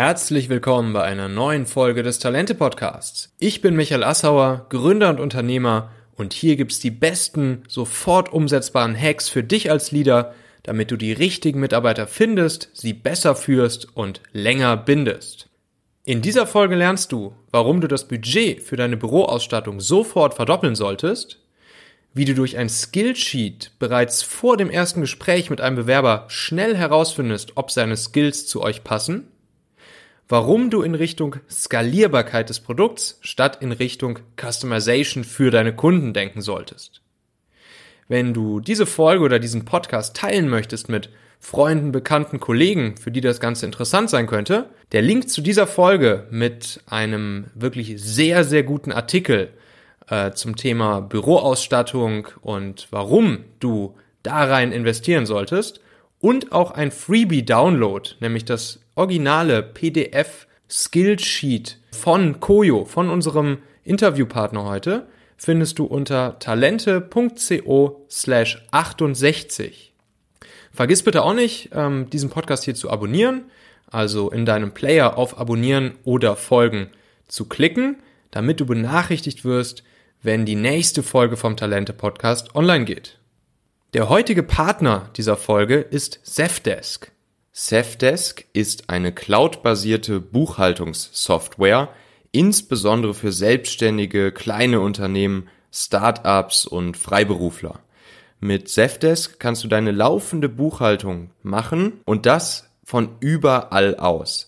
Herzlich willkommen bei einer neuen Folge des Talente Podcasts. Ich bin Michael Assauer, Gründer und Unternehmer und hier gibt's die besten, sofort umsetzbaren Hacks für dich als Leader, damit du die richtigen Mitarbeiter findest, sie besser führst und länger bindest. In dieser Folge lernst du, warum du das Budget für deine Büroausstattung sofort verdoppeln solltest, wie du durch ein Skillsheet bereits vor dem ersten Gespräch mit einem Bewerber schnell herausfindest, ob seine Skills zu euch passen, warum du in Richtung Skalierbarkeit des Produkts statt in Richtung Customization für deine Kunden denken solltest. Wenn du diese Folge oder diesen Podcast teilen möchtest mit Freunden, Bekannten, Kollegen, für die das Ganze interessant sein könnte, der Link zu dieser Folge mit einem wirklich sehr, sehr guten Artikel äh, zum Thema Büroausstattung und warum du da rein investieren solltest und auch ein Freebie-Download, nämlich das originale PDF Skillsheet von Koyo, von unserem Interviewpartner heute, findest du unter talente.co slash 68. Vergiss bitte auch nicht, ähm, diesen Podcast hier zu abonnieren, also in deinem Player auf Abonnieren oder Folgen zu klicken, damit du benachrichtigt wirst, wenn die nächste Folge vom Talente Podcast online geht. Der heutige Partner dieser Folge ist Zefdesk. Zefdesk ist eine cloudbasierte Buchhaltungssoftware, insbesondere für selbstständige kleine Unternehmen, Startups und Freiberufler. Mit Zefdesk kannst du deine laufende Buchhaltung machen und das von überall aus.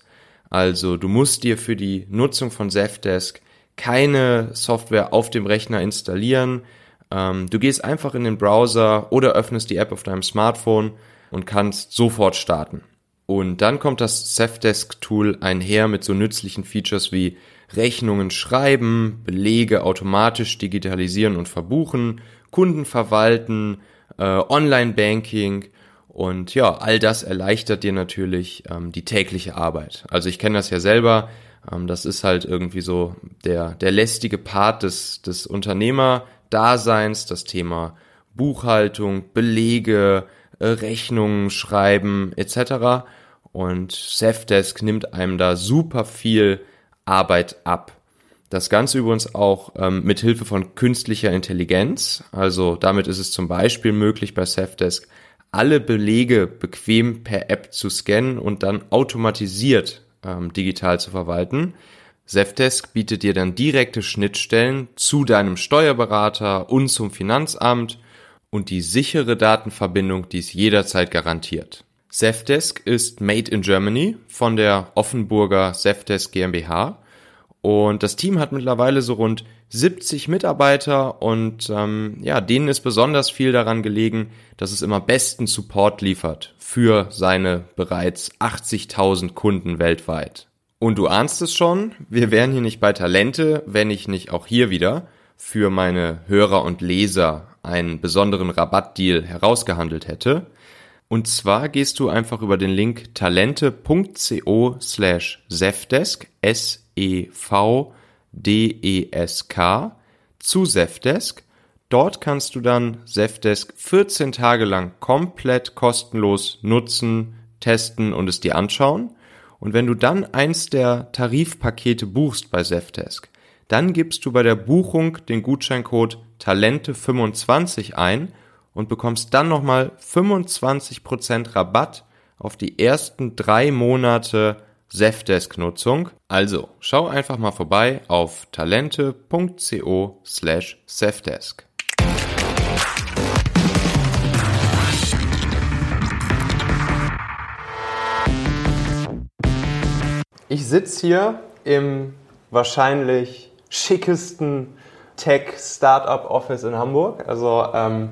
Also du musst dir für die Nutzung von Zefdesk keine Software auf dem Rechner installieren. Ähm, du gehst einfach in den Browser oder öffnest die App auf deinem Smartphone und kannst sofort starten. Und dann kommt das Zefdesk-Tool einher mit so nützlichen Features wie Rechnungen schreiben, Belege automatisch digitalisieren und verbuchen, Kunden verwalten, äh, Online-Banking und ja, all das erleichtert dir natürlich ähm, die tägliche Arbeit. Also ich kenne das ja selber, ähm, das ist halt irgendwie so der, der lästige Part des, des Unternehmerdaseins, das Thema Buchhaltung, Belege, äh, Rechnungen schreiben etc. Und Safdesk nimmt einem da super viel Arbeit ab. Das Ganze übrigens auch ähm, mit Hilfe von künstlicher Intelligenz. Also damit ist es zum Beispiel möglich bei Safdesk alle Belege bequem per App zu scannen und dann automatisiert ähm, digital zu verwalten. Zefdesk bietet dir dann direkte Schnittstellen zu deinem Steuerberater und zum Finanzamt und die sichere Datenverbindung, die es jederzeit garantiert. Zefdesk ist made in Germany von der Offenburger Zefdesk GmbH und das Team hat mittlerweile so rund 70 Mitarbeiter und ähm, ja, denen ist besonders viel daran gelegen, dass es immer besten Support liefert für seine bereits 80.000 Kunden weltweit. Und du ahnst es schon, wir wären hier nicht bei Talente, wenn ich nicht auch hier wieder für meine Hörer und Leser einen besonderen Rabattdeal herausgehandelt hätte. Und zwar gehst du einfach über den Link talente.co slash Zefdesk, S-E-V-D-E-S-K, zu Zefdesk. Dort kannst du dann Zefdesk 14 Tage lang komplett kostenlos nutzen, testen und es dir anschauen. Und wenn du dann eins der Tarifpakete buchst bei Zefdesk, dann gibst du bei der Buchung den Gutscheincode Talente25 ein und bekommst dann nochmal 25% Rabatt auf die ersten drei Monate Zefdesk-Nutzung. Also schau einfach mal vorbei auf talente.co slash. Ich sitze hier im wahrscheinlich schickesten Tech-Startup-Office in Hamburg. Also ähm,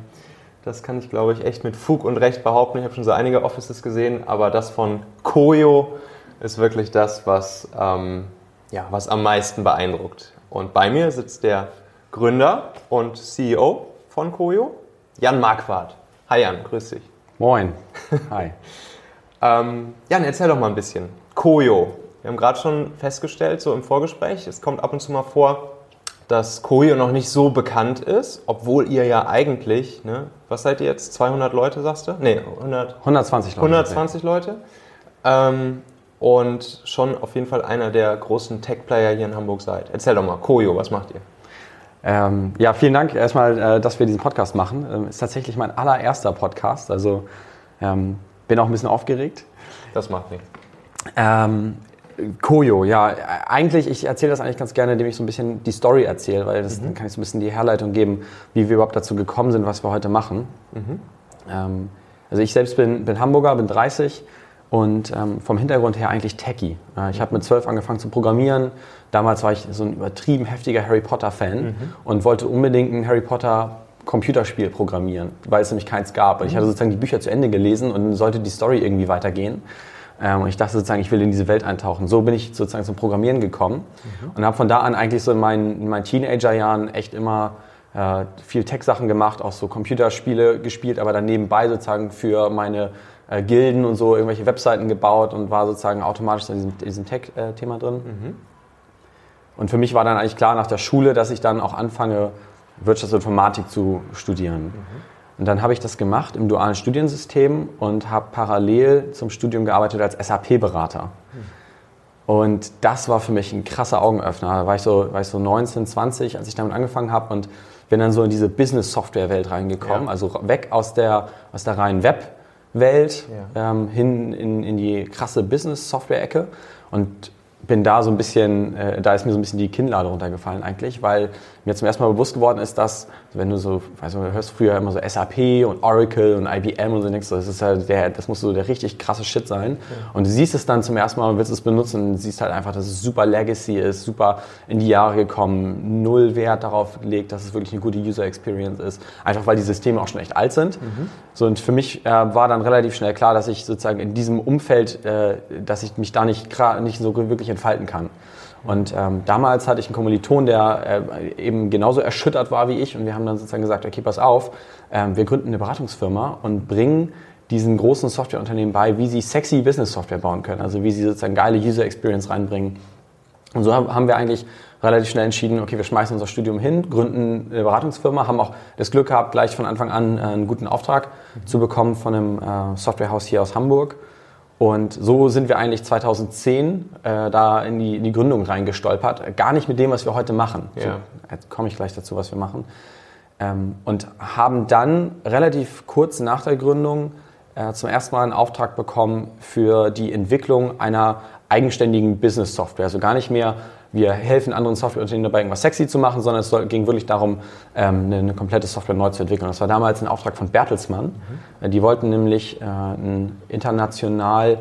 das kann ich, glaube ich, echt mit Fug und Recht behaupten. Ich habe schon so einige Offices gesehen, aber das von Koyo ist wirklich das, was, ähm, ja, was am meisten beeindruckt. Und bei mir sitzt der Gründer und CEO von Koyo, Jan Marquardt. Hi Jan, grüß dich. Moin. Hi. ähm, Jan, erzähl doch mal ein bisschen. Koyo. Wir haben gerade schon festgestellt, so im Vorgespräch, es kommt ab und zu mal vor, dass Koyo noch nicht so bekannt ist, obwohl ihr ja eigentlich, ne, was seid ihr jetzt, 200 Leute, sagst du? Nee, 100, 120 Leute. 120 Leute. Ähm, und schon auf jeden Fall einer der großen Tech-Player hier in Hamburg seid. Erzähl doch mal, Koyo, was macht ihr? Ähm, ja, vielen Dank erstmal, äh, dass wir diesen Podcast machen. Ähm, ist tatsächlich mein allererster Podcast, also ähm, bin auch ein bisschen aufgeregt. Das macht nichts. Ähm, Koyo, ja, eigentlich, ich erzähle das eigentlich ganz gerne, indem ich so ein bisschen die Story erzähle, weil das, mhm. dann kann ich so ein bisschen die Herleitung geben, wie wir überhaupt dazu gekommen sind, was wir heute machen. Mhm. Ähm, also ich selbst bin, bin Hamburger, bin 30 und ähm, vom Hintergrund her eigentlich Techie. Äh, ich habe mit 12 angefangen zu programmieren. Damals war ich so ein übertrieben heftiger Harry Potter-Fan mhm. und wollte unbedingt ein Harry Potter Computerspiel programmieren, weil es nämlich keins gab. Ich hatte mhm. sozusagen die Bücher zu Ende gelesen und sollte die Story irgendwie weitergehen. Ähm, und ich dachte sozusagen, ich will in diese Welt eintauchen. So bin ich sozusagen zum Programmieren gekommen mhm. und habe von da an eigentlich so in meinen, in meinen Teenagerjahren echt immer äh, viel Tech-Sachen gemacht, auch so Computerspiele gespielt, aber dann nebenbei sozusagen für meine äh, Gilden und so irgendwelche Webseiten gebaut und war sozusagen automatisch in diesem, diesem Tech-Thema drin. Mhm. Und für mich war dann eigentlich klar nach der Schule, dass ich dann auch anfange, Wirtschaftsinformatik zu studieren. Mhm. Und dann habe ich das gemacht im dualen Studiensystem und habe parallel zum Studium gearbeitet als SAP-Berater. Und das war für mich ein krasser Augenöffner. Da war ich so, war ich so 19, 20, als ich damit angefangen habe und bin dann so in diese Business-Software-Welt reingekommen. Ja. Also weg aus der, aus der reinen Web-Welt ja. ähm, hin in, in die krasse Business-Software-Ecke. Und bin da so ein bisschen, äh, da ist mir so ein bisschen die Kinnlade runtergefallen eigentlich, weil mir zum ersten Mal bewusst geworden ist, dass, wenn du so, weißt du, hörst früher immer so SAP und Oracle und IBM und so denkst, das ist halt der, das muss so der richtig krasse Shit sein. Ja. Und du siehst es dann zum ersten Mal und willst es benutzen und siehst halt einfach, dass es super Legacy ist, super in die Jahre gekommen, null Wert darauf gelegt, dass es wirklich eine gute User Experience ist. Einfach weil die Systeme auch schon echt alt sind. Mhm. So, und für mich äh, war dann relativ schnell klar, dass ich sozusagen in diesem Umfeld, äh, dass ich mich da nicht, nicht so wirklich entfalten kann. Und ähm, damals hatte ich einen Kommiliton, der äh, eben genauso erschüttert war wie ich. Und wir haben dann sozusagen gesagt, okay, pass auf, ähm, wir gründen eine Beratungsfirma und bringen diesen großen Softwareunternehmen bei, wie sie sexy Business-Software bauen können. Also wie sie sozusagen geile User Experience reinbringen. Und so haben wir eigentlich relativ schnell entschieden, okay, wir schmeißen unser Studium hin, gründen eine Beratungsfirma, haben auch das Glück gehabt, gleich von Anfang an äh, einen guten Auftrag zu bekommen von einem äh, Softwarehaus hier aus Hamburg und so sind wir eigentlich 2010 äh, da in die, in die Gründung reingestolpert. Gar nicht mit dem, was wir heute machen. Ja. So, jetzt komme ich gleich dazu, was wir machen. Ähm, und haben dann relativ kurz nach der Gründung äh, zum ersten Mal einen Auftrag bekommen für die Entwicklung einer eigenständigen Business-Software. Also gar nicht mehr wir helfen anderen Softwareunternehmen dabei, irgendwas sexy zu machen, sondern es ging wirklich darum, ähm, eine, komplette Software neu zu entwickeln. Das war damals ein Auftrag von Bertelsmann. Mhm. Die wollten nämlich äh, ein international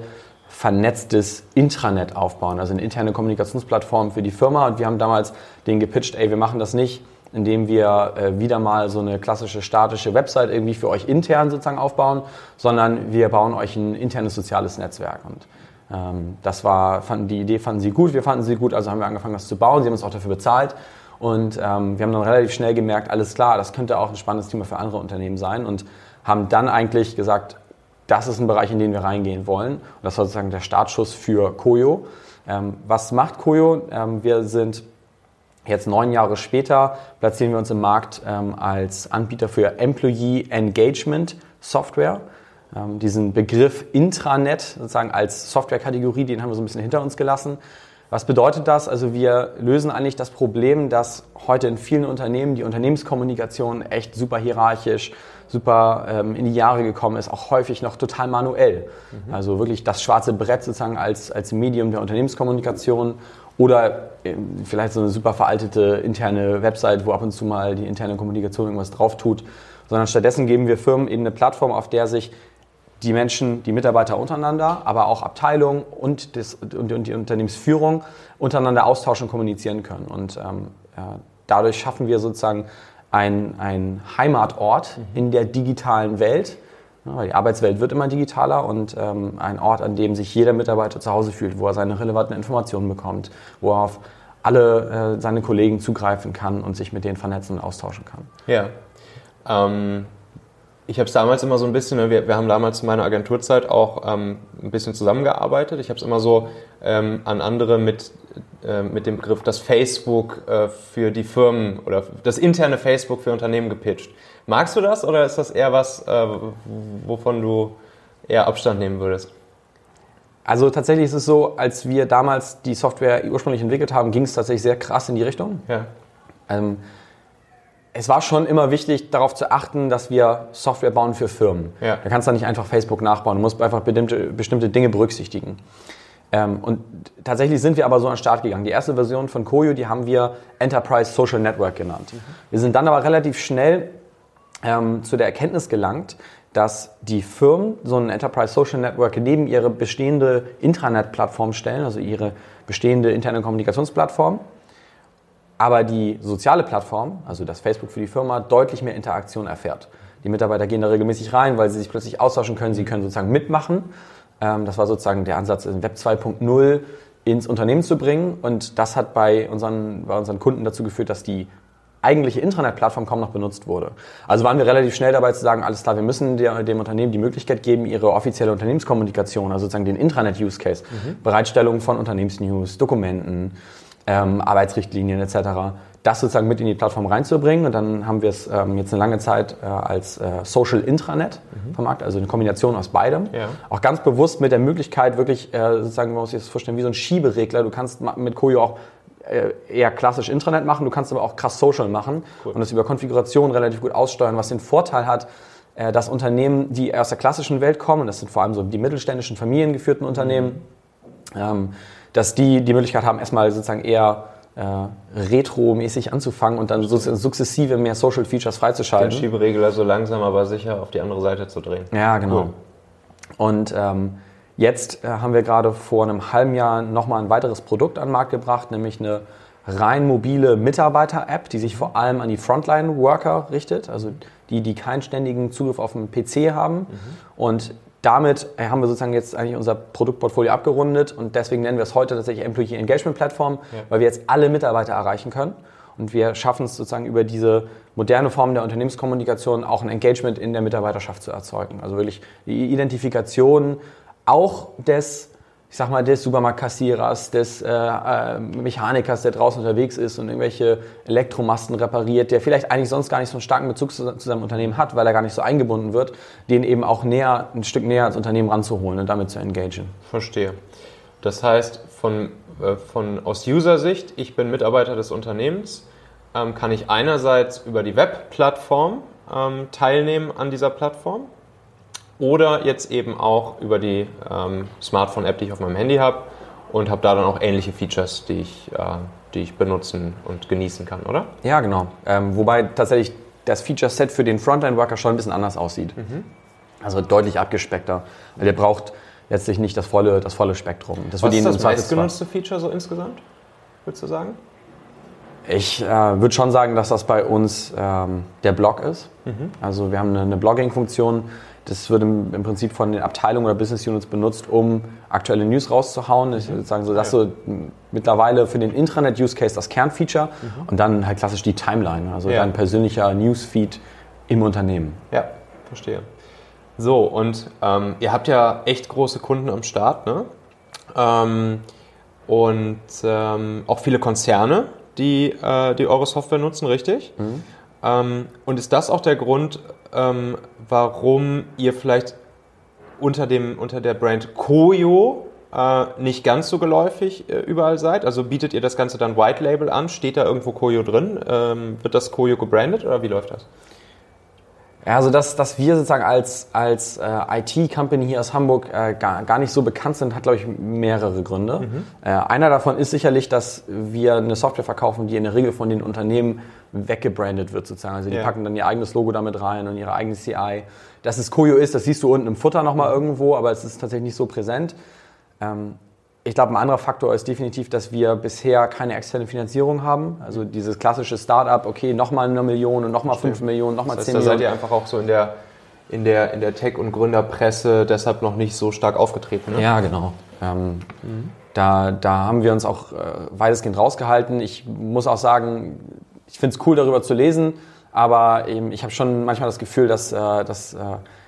vernetztes Intranet aufbauen, also eine interne Kommunikationsplattform für die Firma. Und wir haben damals denen gepitcht, ey, wir machen das nicht, indem wir äh, wieder mal so eine klassische statische Website irgendwie für euch intern sozusagen aufbauen, sondern wir bauen euch ein internes soziales Netzwerk. Und das war, fanden, die Idee fanden sie gut, wir fanden sie gut, also haben wir angefangen, das zu bauen. Sie haben uns auch dafür bezahlt. Und ähm, wir haben dann relativ schnell gemerkt, alles klar, das könnte auch ein spannendes Thema für andere Unternehmen sein. Und haben dann eigentlich gesagt, das ist ein Bereich, in den wir reingehen wollen. Und das war sozusagen der Startschuss für Koyo. Ähm, was macht Koyo? Ähm, wir sind jetzt neun Jahre später, platzieren wir uns im Markt ähm, als Anbieter für Employee Engagement Software. Ähm, diesen Begriff Intranet sozusagen als Softwarekategorie, den haben wir so ein bisschen hinter uns gelassen. Was bedeutet das? Also wir lösen eigentlich das Problem, dass heute in vielen Unternehmen die Unternehmenskommunikation echt super hierarchisch, super ähm, in die Jahre gekommen ist, auch häufig noch total manuell. Mhm. Also wirklich das schwarze Brett sozusagen als, als Medium der Unternehmenskommunikation oder äh, vielleicht so eine super veraltete interne Website, wo ab und zu mal die interne Kommunikation irgendwas drauf tut. Sondern stattdessen geben wir Firmen eben eine Plattform, auf der sich die Menschen, die Mitarbeiter untereinander, aber auch Abteilungen und, das, und, und die Unternehmensführung untereinander austauschen und kommunizieren können. Und ähm, ja, dadurch schaffen wir sozusagen einen Heimatort mhm. in der digitalen Welt. Ja, die Arbeitswelt wird immer digitaler und ähm, ein Ort, an dem sich jeder Mitarbeiter zu Hause fühlt, wo er seine relevanten Informationen bekommt, wo er auf alle äh, seine Kollegen zugreifen kann und sich mit denen vernetzen und austauschen kann. Ja. Ähm ich habe es damals immer so ein bisschen, ne, wir, wir haben damals in meiner Agenturzeit auch ähm, ein bisschen zusammengearbeitet. Ich habe es immer so ähm, an andere mit, äh, mit dem Begriff das Facebook äh, für die Firmen oder das interne Facebook für Unternehmen gepitcht. Magst du das oder ist das eher was, äh, wovon du eher Abstand nehmen würdest? Also tatsächlich ist es so, als wir damals die Software ursprünglich entwickelt haben, ging es tatsächlich sehr krass in die Richtung. Ja. Ähm, es war schon immer wichtig, darauf zu achten, dass wir Software bauen für Firmen. Ja. Da kannst du nicht einfach Facebook nachbauen. Du musst einfach bestimmte, bestimmte Dinge berücksichtigen. Ähm, und tatsächlich sind wir aber so an den Start gegangen. Die erste Version von Koyo, die haben wir Enterprise Social Network genannt. Mhm. Wir sind dann aber relativ schnell ähm, zu der Erkenntnis gelangt, dass die Firmen so ein Enterprise Social Network neben ihre bestehende Intranet-Plattform stellen, also ihre bestehende interne Kommunikationsplattform aber die soziale Plattform, also das Facebook für die Firma, deutlich mehr Interaktion erfährt. Die Mitarbeiter gehen da regelmäßig rein, weil sie sich plötzlich austauschen können, sie können sozusagen mitmachen. Ähm, das war sozusagen der Ansatz, Web 2.0 ins Unternehmen zu bringen und das hat bei unseren, bei unseren Kunden dazu geführt, dass die eigentliche Intranet-Plattform kaum noch benutzt wurde. Also waren wir relativ schnell dabei zu sagen, alles klar, wir müssen der, dem Unternehmen die Möglichkeit geben, ihre offizielle Unternehmenskommunikation, also sozusagen den Intranet-Use-Case, mhm. Bereitstellung von Unternehmensnews, Dokumenten, ähm, Arbeitsrichtlinien etc., das sozusagen mit in die Plattform reinzubringen. Und dann haben wir es ähm, jetzt eine lange Zeit äh, als äh, Social Intranet mhm. vermarktet, also eine Kombination aus beidem. Ja. Auch ganz bewusst mit der Möglichkeit, wirklich äh, sozusagen, man muss sich das vorstellen, wie so ein Schieberegler. Du kannst mit Koyo auch äh, eher klassisch Intranet machen, du kannst aber auch krass Social machen cool. und das über Konfiguration relativ gut aussteuern, was den Vorteil hat, äh, dass Unternehmen, die aus der klassischen Welt kommen, das sind vor allem so die mittelständischen familiengeführten Unternehmen, mhm. ähm, dass die die Möglichkeit haben, erstmal sozusagen eher äh, retro-mäßig anzufangen und dann sukzessive mehr Social Features freizuschalten. Den Schieberegler so langsam aber sicher auf die andere Seite zu drehen. Ja, genau. Cool. Und ähm, jetzt äh, haben wir gerade vor einem halben Jahr nochmal ein weiteres Produkt an den Markt gebracht, nämlich eine rein mobile Mitarbeiter-App, die sich vor allem an die Frontline-Worker richtet, also die, die keinen ständigen Zugriff auf den PC haben. Mhm. Und damit äh, haben wir sozusagen jetzt eigentlich unser Produktportfolio abgerundet und deswegen nennen wir es heute tatsächlich Employee Engagement Plattform, ja. weil wir jetzt alle Mitarbeiter erreichen können und wir schaffen es sozusagen über diese moderne Form der Unternehmenskommunikation auch ein Engagement in der Mitarbeiterschaft zu erzeugen. Also wirklich die Identifikation auch des ich sag mal, des Supermarktkassierers, des äh, äh, Mechanikers, der draußen unterwegs ist und irgendwelche Elektromasten repariert, der vielleicht eigentlich sonst gar nicht so einen starken Bezug zu, zu, seinem Unternehmen hat, weil er gar nicht so eingebunden wird, den eben auch näher, ein Stück näher ans Unternehmen ranzuholen und damit zu engagieren. Verstehe. Das heißt, von, äh, von, aus User-Sicht, ich bin Mitarbeiter des Unternehmens, ähm, kann ich einerseits über die Webplattform ähm, teilnehmen an dieser Plattform oder jetzt eben auch über die ähm, Smartphone-App, die ich auf meinem Handy habe und habe da dann auch ähnliche Features, die ich, äh, die ich benutzen und genießen kann, oder? Ja, genau. Ähm, wobei tatsächlich das Feature-Set für den Frontend-Worker schon ein bisschen anders aussieht. Mhm. Also deutlich abgespeckter. Weil der braucht letztlich nicht das volle, das volle Spektrum. Das Was ist das meistgenutzte Feature so insgesamt, würdest du sagen? Ich äh, würde schon sagen, dass das bei uns ähm, der Blog ist. Mhm. Also wir haben eine, eine Blogging-Funktion, das wird im, im, Prinzip von den Abteilungen oder Business Units benutzt, um aktuelle News rauszuhauen. Ich würde sagen, so, das ist so mittlerweile für den Intranet-Use-Case das Kernfeature mhm. und dann halt klassisch die Timeline, also ja. dein persönlicher Newsfeed im Unternehmen. Ja, verstehe. So, und ähm, ihr habt ja echt große Kunden am Start, ne? Ähm, und ähm, auch viele Konzerne, die, äh, die eure Software nutzen, richtig? Mhm. Ähm, und ist das auch der Grund, ähm, warum ihr vielleicht unter, dem, unter der Brand Koyo äh, nicht ganz so geläufig äh, überall seid? Also bietet ihr das Ganze dann White Label an? Steht da irgendwo Koyo drin? Ähm, wird das Koyo gebrandet oder wie läuft das? Ja, also dass, dass wir sozusagen als, als äh, IT-Company hier aus Hamburg äh, gar, gar nicht so bekannt sind, hat, glaube ich, mehrere Gründe. Mhm. Äh, einer davon ist sicherlich, dass wir eine Software verkaufen, die in der Regel von den Unternehmen weggebrandet wird sozusagen. Also die ja. packen dann ihr eigenes Logo damit rein und ihre eigene CI. Dass es Koyo ist, das siehst du unten im Futter nochmal irgendwo, aber es ist tatsächlich nicht so präsent. Ähm, ich glaube, ein anderer Faktor ist definitiv, dass wir bisher keine externe Finanzierung haben. Also dieses klassische Startup, okay, nochmal eine Million und nochmal fünf Millionen, nochmal zehn Millionen. Da seid ihr einfach auch so in der, in der, in der Tech- und Gründerpresse deshalb noch nicht so stark aufgetreten. Ne? Ja, genau. Ähm, mhm. da, da haben wir uns auch äh, weitestgehend rausgehalten. Ich muss auch sagen, ich finde es cool, darüber zu lesen, aber eben, ich habe schon manchmal das Gefühl, dass, äh, dass äh,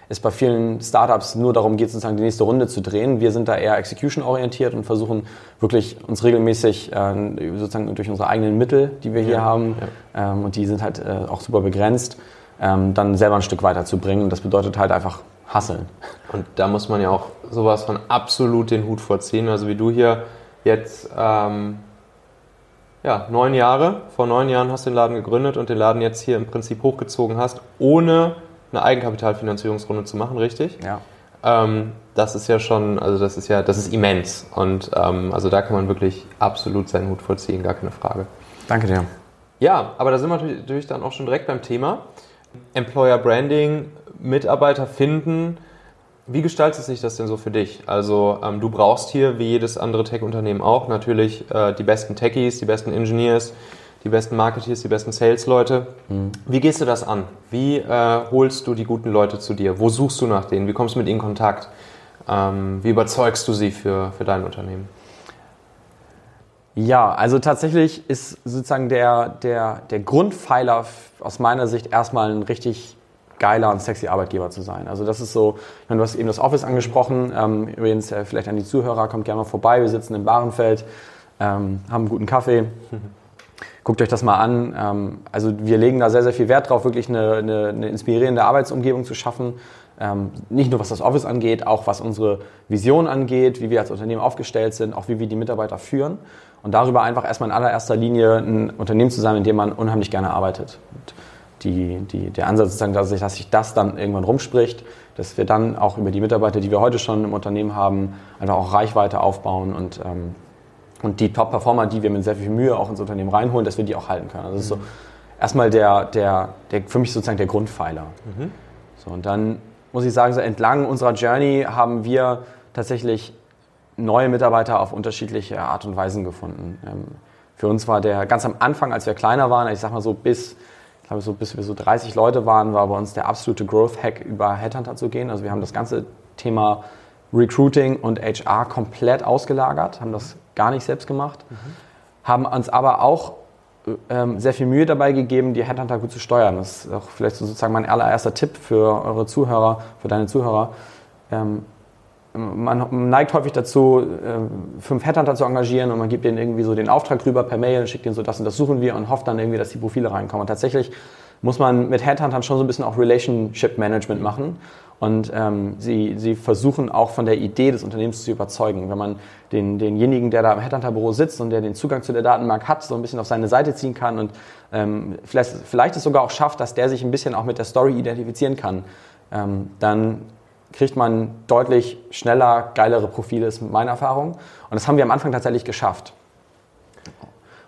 es bei vielen Startups nur darum geht, sozusagen die nächste Runde zu drehen. Wir sind da eher execution-orientiert und versuchen wirklich uns regelmäßig äh, sozusagen durch unsere eigenen Mittel, die wir hier ja, haben, ja. Ähm, und die sind halt äh, auch super begrenzt, ähm, dann selber ein Stück weiterzubringen. Und das bedeutet halt einfach hasseln. Und da muss man ja auch sowas von absolut den Hut vorziehen. Also wie du hier jetzt ähm, ja, neun Jahre, vor neun Jahren hast du den Laden gegründet und den Laden jetzt hier im Prinzip hochgezogen hast, ohne eine Eigenkapitalfinanzierungsrunde zu machen, richtig? Ja. Ähm, das ist ja schon, also das ist ja, das ist immens. Und ähm, also da kann man wirklich absolut seinen Hut vorziehen, gar keine Frage. Danke dir. Ja, aber da sind wir natürlich dann auch schon direkt beim Thema. Employer Branding, Mitarbeiter finden. Wie gestaltet sich das denn so für dich? Also ähm, du brauchst hier, wie jedes andere Tech-Unternehmen auch, natürlich äh, die besten Techies, die besten Engineers, die besten Marketeers, die besten Sales-Leute. Mhm. Wie gehst du das an? Wie äh, holst du die guten Leute zu dir? Wo suchst du nach denen? Wie kommst du mit ihnen in Kontakt? Ähm, wie überzeugst du sie für, für dein Unternehmen? Ja, also tatsächlich ist sozusagen der, der, der Grundpfeiler aus meiner Sicht erstmal ein richtig geiler und sexy Arbeitgeber zu sein. Also das ist so, du hast eben das Office angesprochen, ähm, übrigens äh, vielleicht an die Zuhörer, kommt gerne mal vorbei, wir sitzen im Barenfeld, ähm, haben einen guten Kaffee. Guckt euch das mal an. Ähm, also wir legen da sehr, sehr viel Wert drauf, wirklich eine, eine, eine inspirierende Arbeitsumgebung zu schaffen. Nicht nur was das Office angeht, auch was unsere Vision angeht, wie wir als Unternehmen aufgestellt sind, auch wie wir die Mitarbeiter führen. Und darüber einfach erstmal in allererster Linie ein Unternehmen zu sein, in dem man unheimlich gerne arbeitet. Und die, die, der Ansatz dann, dass sich, dass sich das dann irgendwann rumspricht, dass wir dann auch über die Mitarbeiter, die wir heute schon im Unternehmen haben, einfach auch Reichweite aufbauen und, ähm, und die Top-Performer, die wir mit sehr viel Mühe auch ins Unternehmen reinholen, dass wir die auch halten können. Also das ist so erstmal der, der, der, für mich sozusagen der Grundpfeiler. Mhm. So, und dann muss ich sagen, so entlang unserer Journey haben wir tatsächlich neue Mitarbeiter auf unterschiedliche Art und Weisen gefunden. Ähm, für uns war der ganz am Anfang, als wir kleiner waren, ich sag mal so bis glaube so bis wir so 30 Leute waren, war bei uns der absolute Growth-Hack über Headhunter zu gehen. Also wir haben das ganze Thema Recruiting und HR komplett ausgelagert, haben das gar nicht selbst gemacht, mhm. haben uns aber auch ähm, sehr viel Mühe dabei gegeben, die Headhunter gut zu steuern. Das ist auch vielleicht sozusagen mein allererster Tipp für eure Zuhörer, für deine Zuhörer. Ähm, man neigt häufig dazu, äh, fünf Headhunter zu engagieren und man gibt denen irgendwie so den Auftrag rüber per Mail, schickt denen so das und das suchen wir und hofft dann irgendwie, dass die Profile reinkommen. Und tatsächlich muss man mit Headhuntern schon so ein bisschen auch Relationship Management machen und ähm, sie, sie versuchen auch von der Idee des Unternehmens zu überzeugen. Wenn man den, denjenigen, der da im Headhunter-Büro sitzt und der den Zugang zu der Datenbank hat, so ein bisschen auf seine Seite ziehen kann und ähm, vielleicht, vielleicht es sogar auch schafft, dass der sich ein bisschen auch mit der Story identifizieren kann, ähm, dann kriegt man deutlich schneller geilere Profile, ist meine Erfahrung. Und das haben wir am Anfang tatsächlich geschafft.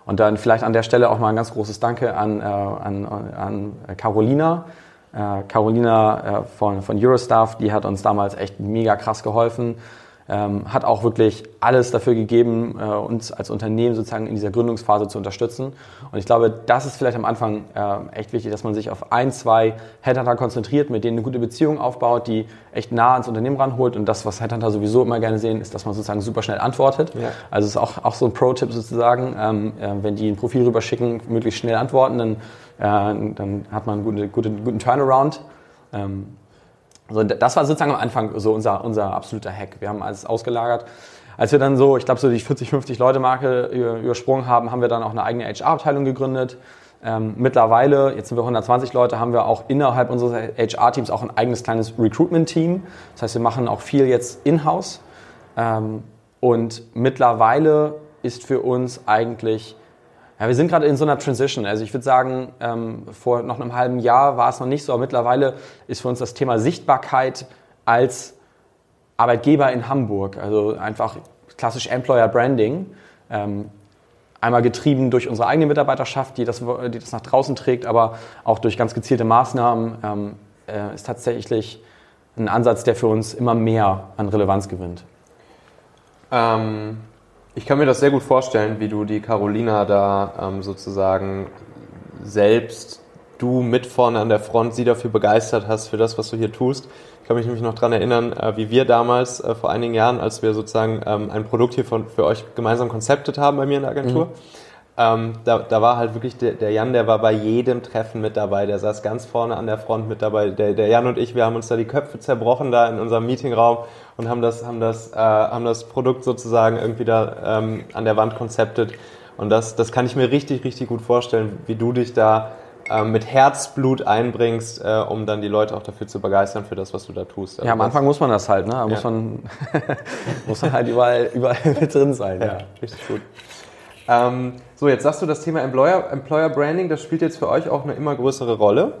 Und dann vielleicht an der Stelle auch mal ein ganz großes Danke an, äh, an, an Carolina. Äh, Carolina äh, von, von Eurostaff, die hat uns damals echt mega krass geholfen ähm, hat auch wirklich alles dafür gegeben, äh, uns als Unternehmen sozusagen in dieser Gründungsphase zu unterstützen. Und ich glaube, das ist vielleicht am Anfang äh, echt wichtig, dass man sich auf ein, zwei Headhunter konzentriert, mit denen eine gute Beziehung aufbaut, die echt nah ans Unternehmen ranholt. Und das, was Headhunter sowieso immer gerne sehen, ist, dass man sozusagen super schnell antwortet. Ja. Also es ist auch, auch so ein Pro-Tipp sozusagen, ähm, äh, wenn die ein Profil rüberschicken, möglichst schnell antworten, dann, äh, dann hat man einen guten, guten, guten Turnaround. Ähm, also das war sozusagen am Anfang so unser, unser absoluter Hack. Wir haben alles ausgelagert. Als wir dann so, ich glaube, so die 40, 50 Leute Marke übersprungen haben, haben wir dann auch eine eigene HR-Abteilung gegründet. Ähm, mittlerweile, jetzt sind wir 120 Leute, haben wir auch innerhalb unseres HR-Teams auch ein eigenes kleines Recruitment-Team. Das heißt, wir machen auch viel jetzt in-house. Ähm, und mittlerweile ist für uns eigentlich ja, wir sind gerade in so einer Transition. Also ich würde sagen, ähm, vor noch einem halben Jahr war es noch nicht so, aber mittlerweile ist für uns das Thema Sichtbarkeit als Arbeitgeber in Hamburg, also einfach klassisch Employer Branding, ähm, einmal getrieben durch unsere eigene Mitarbeiterschaft, die das, die das nach draußen trägt, aber auch durch ganz gezielte Maßnahmen, ähm, äh, ist tatsächlich ein Ansatz, der für uns immer mehr an Relevanz gewinnt. Ähm ich kann mir das sehr gut vorstellen, wie du die Carolina da ähm, sozusagen selbst, du mit vorne an der Front, sie dafür begeistert hast, für das, was du hier tust. Ich kann mich nämlich noch daran erinnern, äh, wie wir damals äh, vor einigen Jahren, als wir sozusagen ähm, ein Produkt hier von, für euch gemeinsam konzeptet haben bei mir in der Agentur, mhm. Ähm, da, da war halt wirklich der, der Jan, der war bei jedem Treffen mit dabei, der saß ganz vorne an der Front mit dabei. Der, der Jan und ich, wir haben uns da die Köpfe zerbrochen da in unserem Meetingraum und haben das, haben das, äh, haben das Produkt sozusagen irgendwie da ähm, an der Wand konzeptet. Und das, das kann ich mir richtig, richtig gut vorstellen, wie du dich da äh, mit Herzblut einbringst, äh, um dann die Leute auch dafür zu begeistern für das, was du da tust. Also ja, am Anfang muss man das halt, ne? Da muss, man, muss man halt überall, überall mit drin sein. Ja, ja. richtig gut. Ähm, so, jetzt sagst du, das Thema Employer, Employer Branding, das spielt jetzt für euch auch eine immer größere Rolle.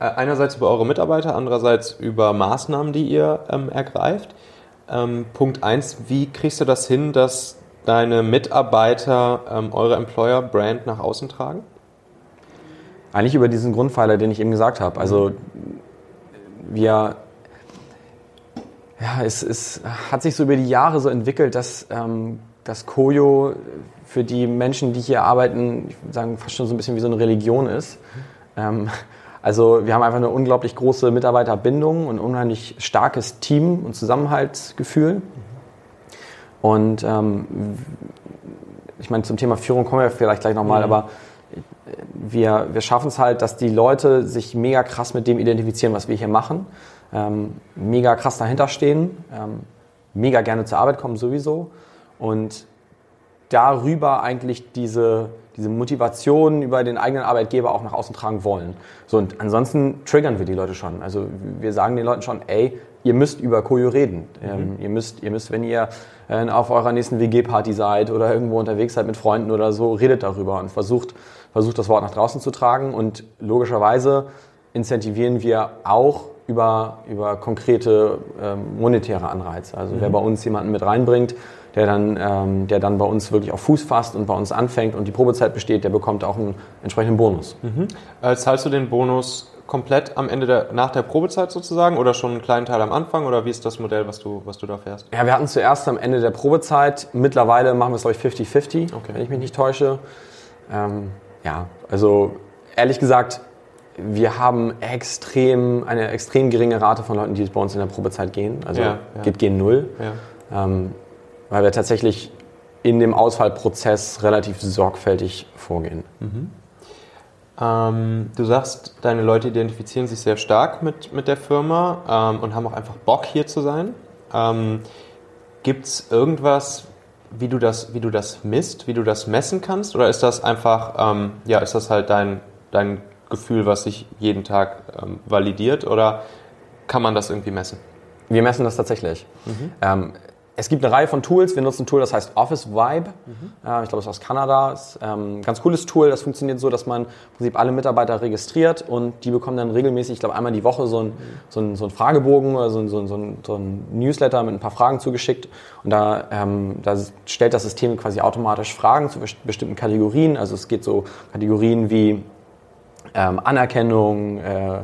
Äh, einerseits über eure Mitarbeiter, andererseits über Maßnahmen, die ihr ähm, ergreift. Ähm, Punkt 1, wie kriegst du das hin, dass deine Mitarbeiter ähm, eure Employer Brand nach außen tragen? Eigentlich über diesen Grundpfeiler, den ich eben gesagt habe. Also wir, ja, es, es hat sich so über die Jahre so entwickelt, dass ähm, das Koyo für die Menschen, die hier arbeiten, ich würde sagen, fast schon so ein bisschen wie so eine Religion ist. Ähm, also wir haben einfach eine unglaublich große Mitarbeiterbindung und ein unheimlich starkes Team und Zusammenhaltsgefühl. Und ähm, ich meine, zum Thema Führung kommen wir vielleicht gleich nochmal, mhm. aber wir, wir schaffen es halt, dass die Leute sich mega krass mit dem identifizieren, was wir hier machen, ähm, mega krass dahinter stehen, ähm, mega gerne zur Arbeit kommen sowieso und darüber eigentlich diese, diese Motivation über den eigenen Arbeitgeber auch nach außen tragen wollen. So, und ansonsten triggern wir die Leute schon. Also wir sagen den Leuten schon, ey, ihr müsst über Koyo reden. Mhm. Ähm, ihr, müsst, ihr müsst, wenn ihr äh, auf eurer nächsten WG-Party seid oder irgendwo unterwegs seid mit Freunden oder so, redet darüber und versucht, versucht das Wort nach draußen zu tragen. Und logischerweise incentivieren wir auch über, über konkrete ähm, monetäre Anreize. Also mhm. wer bei uns jemanden mit reinbringt, der dann, ähm, der dann bei uns wirklich auf Fuß fasst und bei uns anfängt und die Probezeit besteht, der bekommt auch einen entsprechenden Bonus. Mhm. Äh, zahlst du den Bonus komplett am Ende der, nach der Probezeit sozusagen oder schon einen kleinen Teil am Anfang oder wie ist das Modell, was du, was du da fährst? Ja, wir hatten zuerst am Ende der Probezeit. Mittlerweile machen wir es, glaube ich, 50-50, okay. wenn ich mich nicht täusche. Ähm, ja, also ehrlich gesagt, wir haben extrem, eine extrem geringe Rate von Leuten, die bei uns in der Probezeit gehen. Also ja, ja. geht gehen null. Ja. Ähm, weil wir tatsächlich in dem Auswahlprozess relativ sorgfältig vorgehen. Mhm. Ähm, du sagst, deine Leute identifizieren sich sehr stark mit, mit der Firma ähm, und haben auch einfach Bock hier zu sein. Ähm, Gibt es irgendwas, wie du, das, wie du das misst, wie du das messen kannst? Oder ist das einfach, ähm, ja, ist das halt dein, dein Gefühl, was sich jeden Tag ähm, validiert? Oder kann man das irgendwie messen? Wir messen das tatsächlich. Mhm. Es gibt eine Reihe von Tools. Wir nutzen ein Tool, das heißt Office Vibe. Mhm. Äh, ich glaube, es ist aus Kanada. Das ist ähm, ein ganz cooles Tool. Das funktioniert so, dass man im Prinzip alle Mitarbeiter registriert und die bekommen dann regelmäßig, ich glaube, einmal die Woche so ein, so ein, so ein Fragebogen oder so ein, so, ein, so ein Newsletter mit ein paar Fragen zugeschickt. Und da, ähm, da stellt das System quasi automatisch Fragen zu bestimmten Kategorien. Also es geht so Kategorien wie ähm, Anerkennung, äh,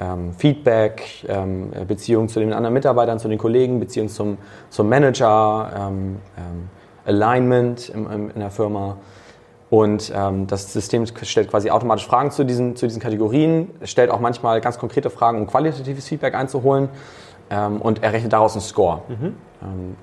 ähm, Feedback, ähm, Beziehung zu den anderen Mitarbeitern, zu den Kollegen, Beziehung zum, zum Manager, ähm, ähm Alignment im, im, in der Firma. Und ähm, das System stellt quasi automatisch Fragen zu diesen, zu diesen Kategorien, stellt auch manchmal ganz konkrete Fragen, um qualitatives Feedback einzuholen ähm, und errechnet daraus einen Score. Mhm.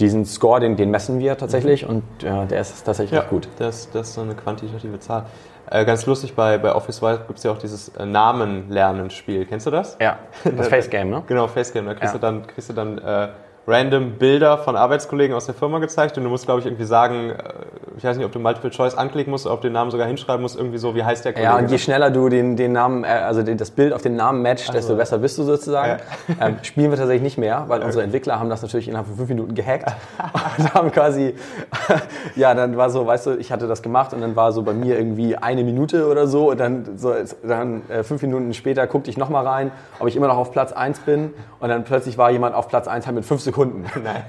diesen Score, den, den messen wir tatsächlich mhm. und äh, der ist tatsächlich ja, gut. Das, das ist so eine quantitative Zahl. Äh, ganz lustig, bei, bei Office Wild gibt es ja auch dieses äh, Namen-Lernen-Spiel. Kennst du das? Ja, das Face Game, ne? Genau, Face Game. Da kriegst ja. du dann, kriegst du dann äh, random Bilder von Arbeitskollegen aus der Firma gezeigt und du musst, glaube ich, irgendwie sagen, äh, ich weiß nicht, ob du Multiple Choice anklicken musst, ob du den Namen sogar hinschreiben musst, irgendwie so, wie heißt der Kollege? Ja, und je schneller du den, den Namen, äh, also das Bild auf den Namen matcht, desto also. besser bist du sozusagen. Ja. Ähm, spielen wir tatsächlich nicht mehr, weil unsere Entwickler haben das natürlich innerhalb von fünf Minuten gehackt und haben quasi, ja, dann war so, weißt du, ich hatte das gemacht und dann war so bei mir irgendwie eine Minute oder so und dann, so, dann äh, fünf Minuten später guckte ich nochmal rein, ob ich immer noch auf Platz eins bin und dann plötzlich war jemand auf Platz eins halt mit fünf Sekunden. Nein.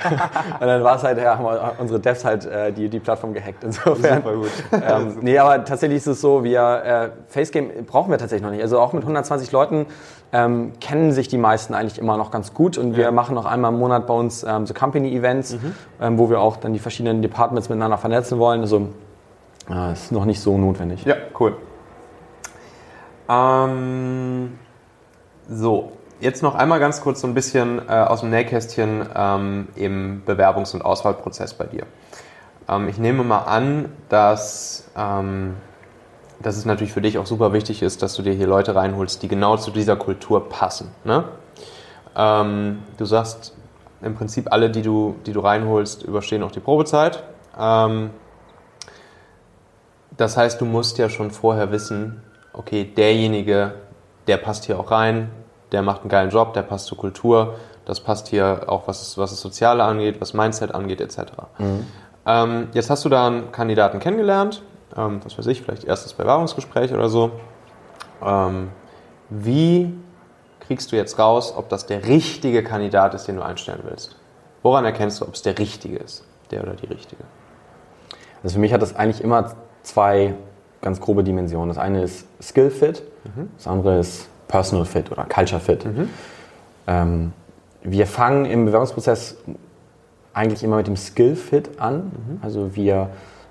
und dann war es halt, ja, haben unsere Devs halt äh, die, die Plattform gehackt. Insofern. Super gut. Ähm, nee, aber tatsächlich ist es so, wir, äh, Facegame brauchen wir tatsächlich noch nicht. Also auch mit 120 Leuten ähm, kennen sich die meisten eigentlich immer noch ganz gut und wir ja. machen noch einmal im Monat bei uns ähm, so Company-Events, mhm. ähm, wo wir auch dann die verschiedenen Departments miteinander vernetzen wollen. Also äh, ist noch nicht so notwendig. Ja, cool. Ähm, so, Jetzt noch einmal ganz kurz so ein bisschen äh, aus dem Nähkästchen ähm, im Bewerbungs- und Auswahlprozess bei dir. Ähm, ich nehme mal an, dass, ähm, dass es natürlich für dich auch super wichtig ist, dass du dir hier Leute reinholst, die genau zu dieser Kultur passen. Ne? Ähm, du sagst im Prinzip alle, die du, die du reinholst, überstehen auch die Probezeit. Ähm, das heißt, du musst ja schon vorher wissen, okay, derjenige, der passt hier auch rein, der macht einen geilen Job, der passt zur Kultur, das passt hier auch, was, was das Soziale angeht, was Mindset angeht, etc. Mhm. Ähm, jetzt hast du da einen Kandidaten kennengelernt, ähm, was weiß ich, vielleicht erstes Bewerbungsgespräch oder so. Ähm, wie kriegst du jetzt raus, ob das der richtige Kandidat ist, den du einstellen willst? Woran erkennst du, ob es der richtige ist, der oder die richtige? Also für mich hat das eigentlich immer zwei ganz grobe Dimensionen. Das eine ist Skill Fit, mhm. das andere ist Personal Fit oder Culture Fit. Mhm. Ähm, wir fangen im Bewerbungsprozess eigentlich immer mit dem Skill Fit an. Mhm. Also wir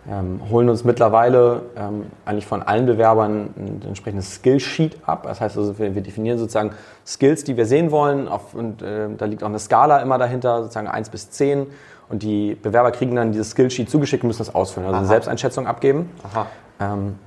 ähm, holen uns mittlerweile ähm, eigentlich von allen Bewerbern ein, entsprechendes Skill-Sheet ab. Das heißt also, wir, wir, definieren sozusagen Skills, die wir sehen wollen. Auf, und äh, da liegt auch eine Skala immer dahinter, sozusagen 1 bis 10. Und die Bewerber kriegen dann dieses Skill-Sheet zugeschickt und müssen das ausfüllen, also Aha. eine Selbsteinschätzung abgeben. Ähm,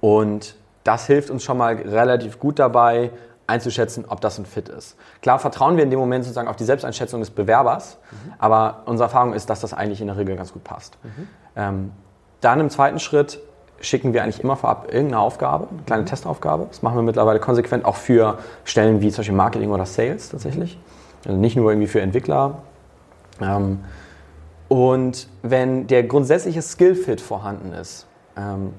und das hilft uns schon mal relativ gut dabei, einzuschätzen, ob das ein Fit ist. Klar vertrauen wir in dem Moment sozusagen auf die Selbsteinschätzung des Bewerbers, mhm. aber unsere Erfahrung ist, dass das eigentlich in der Regel ganz gut passt. Mhm. Ähm, dann im zweiten Schritt schicken wir eigentlich immer vorab irgendeine Aufgabe, eine kleine mhm. Testaufgabe. Das machen wir mittlerweile konsequent auch für Stellen wie zum Beispiel Marketing oder Sales tatsächlich. Also nicht nur irgendwie für Entwickler. Ähm, und wenn der grundsätzliche Skillfit vorhanden ist, ähm,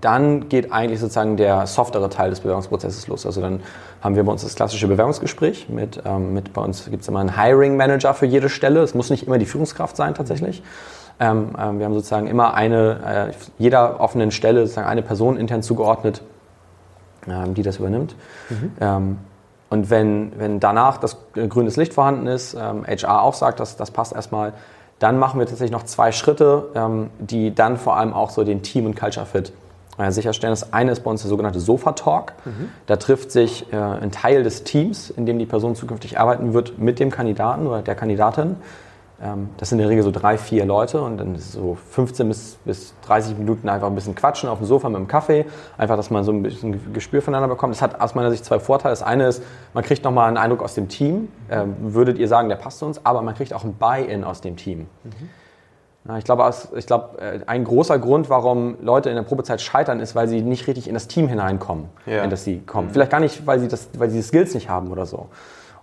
dann geht eigentlich sozusagen der softere Teil des Bewerbungsprozesses los. Also dann haben wir bei uns das klassische Bewerbungsgespräch mit, ähm, mit bei uns gibt es immer einen Hiring Manager für jede Stelle. Es muss nicht immer die Führungskraft sein tatsächlich. Ähm, ähm, wir haben sozusagen immer eine, äh, jeder offenen Stelle sozusagen eine Person intern zugeordnet, ähm, die das übernimmt. Mhm. Ähm, und wenn, wenn danach das grünes Licht vorhanden ist, HR ähm, auch sagt, dass das passt erstmal, dann machen wir tatsächlich noch zwei Schritte, die dann vor allem auch so den Team- und Culture-Fit äh, sicherstellen. Das eine ist bei uns der sogenannte Sofa-Talk. Mhm. Da trifft sich äh, ein Teil des Teams, in dem die Person zukünftig arbeiten wird, mit dem Kandidaten oder der Kandidatin. Ähm, das sind in der Regel so drei, vier Leute und dann so 15 bis, bis 30 Minuten einfach ein bisschen quatschen auf dem Sofa mit dem Kaffee. Einfach, dass man so ein bisschen Gespür voneinander bekommt. Das hat aus meiner Sicht zwei Vorteile. Das eine ist, man kriegt nochmal einen Eindruck aus dem Team. Ähm, würdet ihr sagen, der passt zu uns? Aber man kriegt auch ein Buy-in aus dem Team. Mhm. Ja, ich glaube, ich glaube, äh, ein großer Grund, warum Leute in der Probezeit scheitern, ist, weil sie nicht richtig in das Team hineinkommen, ja. in das sie kommen. Mhm. Vielleicht gar nicht, weil sie, das, weil sie die Skills nicht haben oder so.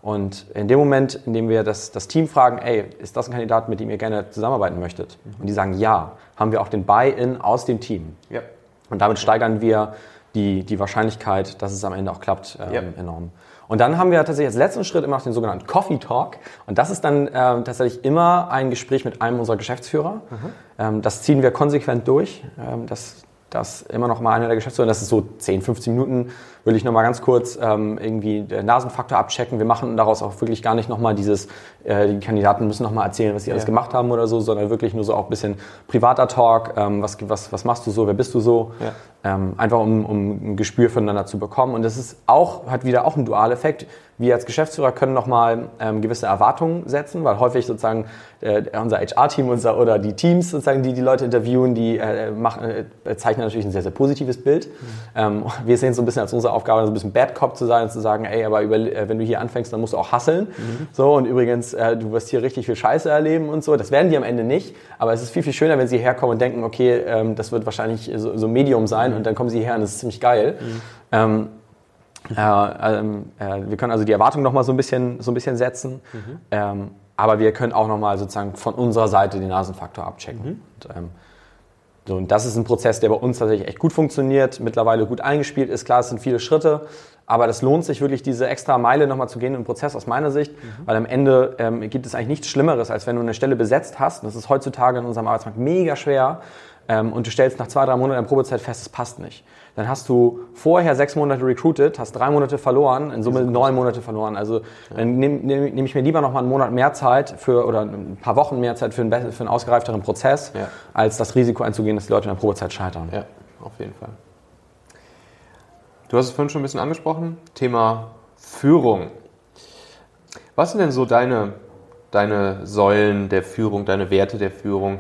Und in dem Moment, in dem wir das, das Team fragen, ey, ist das ein Kandidat, mit dem ihr gerne zusammenarbeiten möchtet? Mhm. Und die sagen ja, haben wir auch den Buy-in aus dem Team. Ja. Und damit steigern wir die, die Wahrscheinlichkeit, dass es am Ende auch klappt, ähm, enorm. Und dann haben wir tatsächlich als letzten Schritt immer noch den sogenannten Coffee Talk. Und das ist dann ähm, tatsächlich immer ein Gespräch mit einem unserer Geschäftsführer. Mhm. Ähm, das ziehen wir konsequent durch. Ähm, das, das immer noch mal einer der Geschäftsführer. Das ist so 10, 15 Minuten will ich noch mal ganz kurz ähm, irgendwie den Nasenfaktor abchecken. Wir machen daraus auch wirklich gar nicht noch mal dieses, äh, die Kandidaten müssen noch mal erzählen, was sie ja. alles gemacht haben oder so, sondern wirklich nur so auch ein bisschen privater Talk. Ähm, was, was, was machst du so? Wer bist du so? Ja. Ähm, einfach um, um ein Gespür voneinander zu bekommen. Und das ist auch, hat wieder auch einen Dualeffekt. Wir als Geschäftsführer können nochmal ähm, gewisse Erwartungen setzen, weil häufig sozusagen äh, unser HR-Team unser, oder die Teams, sozusagen, die die Leute interviewen, die äh, machen, äh, zeichnen natürlich ein sehr, sehr positives Bild. Mhm. Ähm, wir sehen es so ein bisschen als unsere Aufgabe, so ein bisschen Bad Cop zu sein und zu sagen, ey, aber über, äh, wenn du hier anfängst, dann musst du auch hasseln. Mhm. So, und übrigens, äh, du wirst hier richtig viel Scheiße erleben und so. Das werden die am Ende nicht, aber es ist viel, viel schöner, wenn sie herkommen und denken, okay, ähm, das wird wahrscheinlich so, so Medium sein und dann kommen sie her und das ist ziemlich geil. Mhm. Ähm, äh, ähm, äh, wir können also die Erwartung noch mal so ein bisschen, so ein bisschen setzen. Mhm. Ähm, aber wir können auch noch mal sozusagen von unserer Seite den Nasenfaktor abchecken. Mhm. Und, ähm, so, und das ist ein Prozess, der bei uns tatsächlich echt gut funktioniert, mittlerweile gut eingespielt ist. Klar, es sind viele Schritte, aber das lohnt sich wirklich, diese extra Meile nochmal zu gehen im Prozess aus meiner Sicht, mhm. weil am Ende ähm, gibt es eigentlich nichts Schlimmeres, als wenn du eine Stelle besetzt hast. Und das ist heutzutage in unserem Arbeitsmarkt mega schwer. Ähm, und du stellst nach zwei, drei Monaten der Probezeit fest, es passt nicht dann hast du vorher sechs Monate recruited, hast drei Monate verloren, in Summe neun Monate verloren. Also dann nehme nehm, nehm ich mir lieber noch mal einen Monat mehr Zeit für oder ein paar Wochen mehr Zeit für einen, für einen ausgereifteren Prozess, ja. als das Risiko einzugehen, dass die Leute in der Probezeit scheitern. Ja, auf jeden Fall. Du hast es vorhin schon ein bisschen angesprochen, Thema Führung. Was sind denn so deine, deine Säulen der Führung, deine Werte der Führung?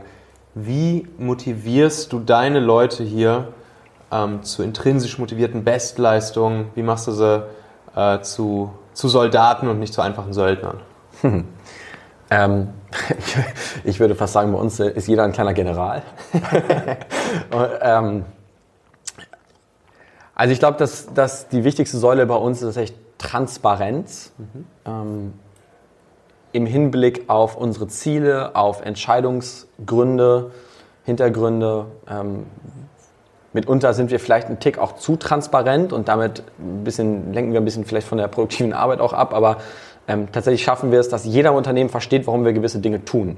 Wie motivierst du deine Leute hier, ähm, zu intrinsisch motivierten Bestleistungen? Wie machst du sie äh, zu, zu Soldaten und nicht zu einfachen Söldnern? Hm. Ähm, ich würde fast sagen, bei uns ist jeder ein kleiner General. und, ähm, Also ich glaube, dass, dass die wichtigste Säule bei uns ist echt Transparenz mhm. ähm, im Hinblick auf unsere Ziele, auf Entscheidungsgründe, Hintergründe. Ähm, mitunter sind wir vielleicht ein Tick auch zu transparent und damit ein bisschen, lenken wir ein bisschen vielleicht von der produktiven Arbeit auch ab, aber ähm, tatsächlich schaffen wir es, dass jeder im Unternehmen versteht, warum wir gewisse Dinge tun.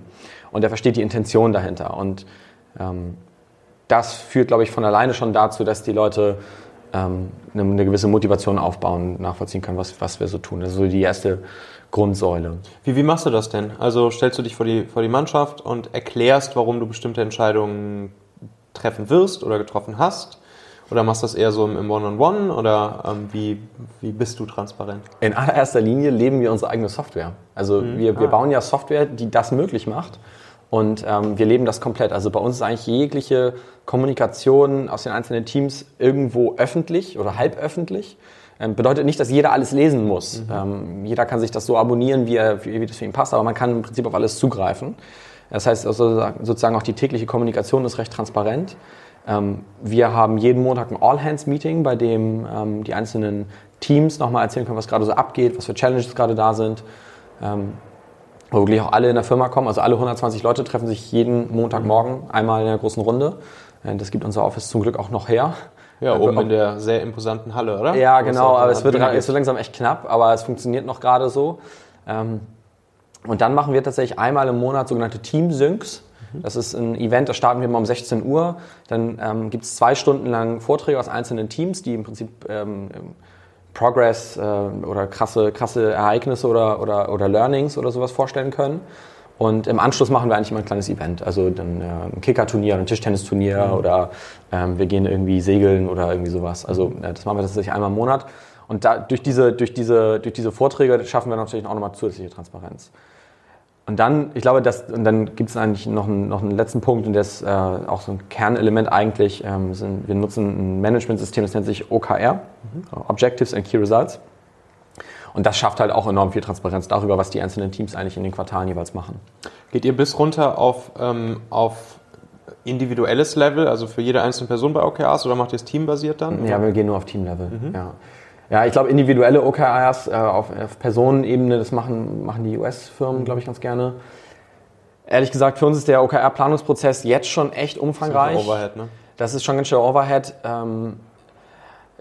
Und er versteht die Intention dahinter. Und ähm, das führt, glaube ich, von alleine schon dazu, dass die Leute ähm, eine, eine, gewisse Motivation aufbauen, nachvollziehen können, was, was wir so tun. Das ist so die erste Grundsäule. Wie, wie machst du das denn? Also stellst du dich vor die, vor die Mannschaft und erklärst, warum du bestimmte Entscheidungen treffen wirst oder getroffen hast? Oder machst du das eher so im One-on-One -on -One, oder ähm, wie, wie bist du transparent? In allererster Linie leben wir unsere eigene Software. Also mhm. wir, wir ah. bauen ja Software, die das möglich macht. Und ähm, wir leben das komplett. Also bei uns ist eigentlich jegliche Kommunikation aus den einzelnen Teams irgendwo öffentlich oder halböffentlich. Ähm, bedeutet nicht, dass jeder alles lesen muss. Mhm. Ähm, jeder kann sich das so abonnieren, wie, er, wie, wie das für ihn passt, aber man kann im Prinzip auf alles zugreifen. Das heißt also, sozusagen auch die tägliche Kommunikation ist recht transparent. Ähm, wir haben jeden Montag ein All-Hands-Meeting, bei dem ähm, die einzelnen Teams nochmal erzählen können, was gerade so abgeht, was für Challenges gerade da sind. Ähm, wo wirklich auch alle in der Firma kommen. Also alle 120 Leute treffen sich jeden Montagmorgen einmal in einer großen Runde. Äh, das gibt unser Office zum Glück auch noch her. Ja, äh, oben in der sehr imposanten Halle, oder? Ja, genau, aber es wird, es wird langsam echt knapp, aber es funktioniert noch gerade so. Ähm, und dann machen wir tatsächlich einmal im Monat sogenannte Team-Syncs. Das ist ein Event, da starten wir mal um 16 Uhr. Dann ähm, gibt es zwei Stunden lang Vorträge aus einzelnen Teams, die im Prinzip ähm, Progress äh, oder krasse, krasse Ereignisse oder, oder, oder Learnings oder sowas vorstellen können. Und im Anschluss machen wir eigentlich immer ein kleines Event. Also dann, äh, ein Kicker-Turnier, ein Tischtennisturnier mhm. oder ähm, wir gehen irgendwie segeln oder irgendwie sowas. Also äh, das machen wir tatsächlich einmal im Monat. Und da, durch, diese, durch, diese, durch diese Vorträge schaffen wir natürlich auch nochmal zusätzliche Transparenz. Und dann, ich glaube, das, und dann gibt es eigentlich noch einen, noch einen letzten Punkt, und das ist äh, auch so ein Kernelement eigentlich. Ähm, sind, wir nutzen ein Managementsystem, das nennt sich OKR, mhm. Objectives and Key Results. Und das schafft halt auch enorm viel Transparenz darüber, was die einzelnen Teams eigentlich in den Quartalen jeweils machen. Geht ihr bis runter auf, ähm, auf individuelles Level, also für jede einzelne Person bei OKRs, oder macht ihr es teambasiert dann? Ja, wir gehen nur auf Teamlevel. Mhm. Ja. Ja, ich glaube, individuelle OKRs äh, auf, auf Personenebene, das machen, machen die US-Firmen, glaube ich, ganz gerne. Ehrlich gesagt, für uns ist der OKR-Planungsprozess jetzt schon echt umfangreich. Das ist, Overhead, ne? das ist schon ganz schön Overhead. Ähm,